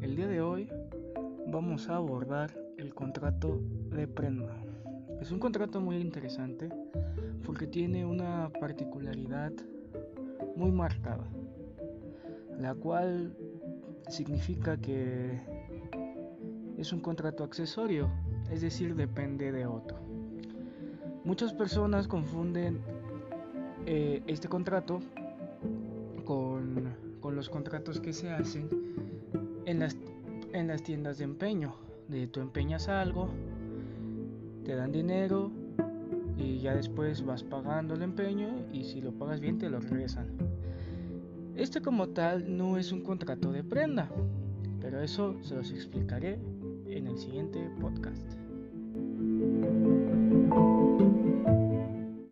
El día de hoy vamos a abordar el contrato de prenda. Es un contrato muy interesante porque tiene una particularidad muy marcada, la cual significa que es un contrato accesorio, es decir, depende de otro. Muchas personas confunden eh, este contrato con, con, los contratos que se hacen en las, en las tiendas de empeño. De tú empeñas algo, te dan dinero y ya después vas pagando el empeño y si lo pagas bien te lo regresan. Este como tal no es un contrato de prenda, pero eso se los explicaré en el siguiente podcast.